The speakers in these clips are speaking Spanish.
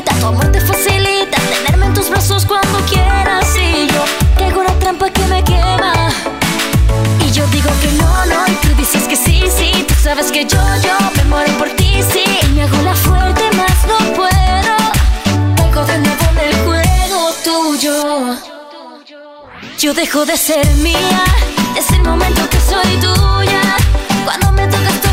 facilita, tu amor te facilita tenerme en tus brazos cuando quieras. Y yo caigo una trampa que me quema. Y yo digo que no, no, y tú dices que sí, sí. Tú sabes que yo, yo me muero por ti, sí. Y me hago la fuerte, más no puedo. Caigo de nuevo en el juego tuyo. Yo dejo de ser mía, es el momento que soy tuya. Cuando me tocas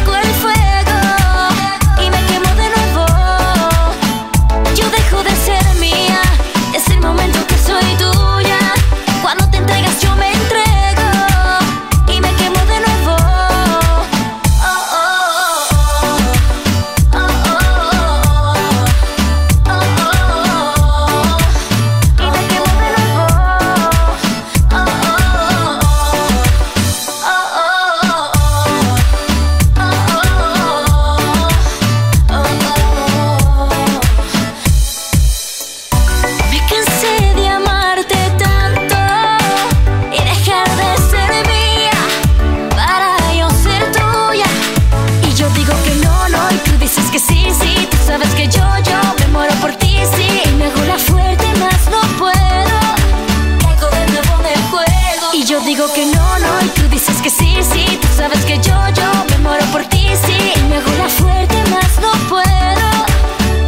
yo digo que no, no, y tú dices que sí, sí. Tú sabes que yo, yo me muero por ti, sí. Y me hago la fuerte, más no puedo.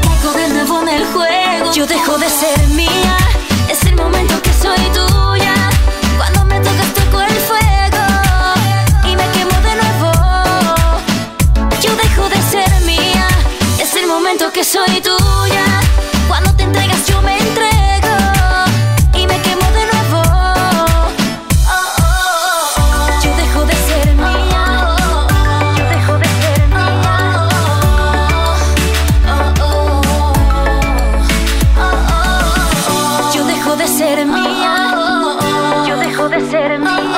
Caigo de nuevo en el juego. Yo dejo de ser mía. Es el momento que soy tuya. Cuando me tocas toco el fuego y me quemo de nuevo. Yo dejo de ser mía. Es el momento que soy tuya. Cuando te entregas yo me oh. Yo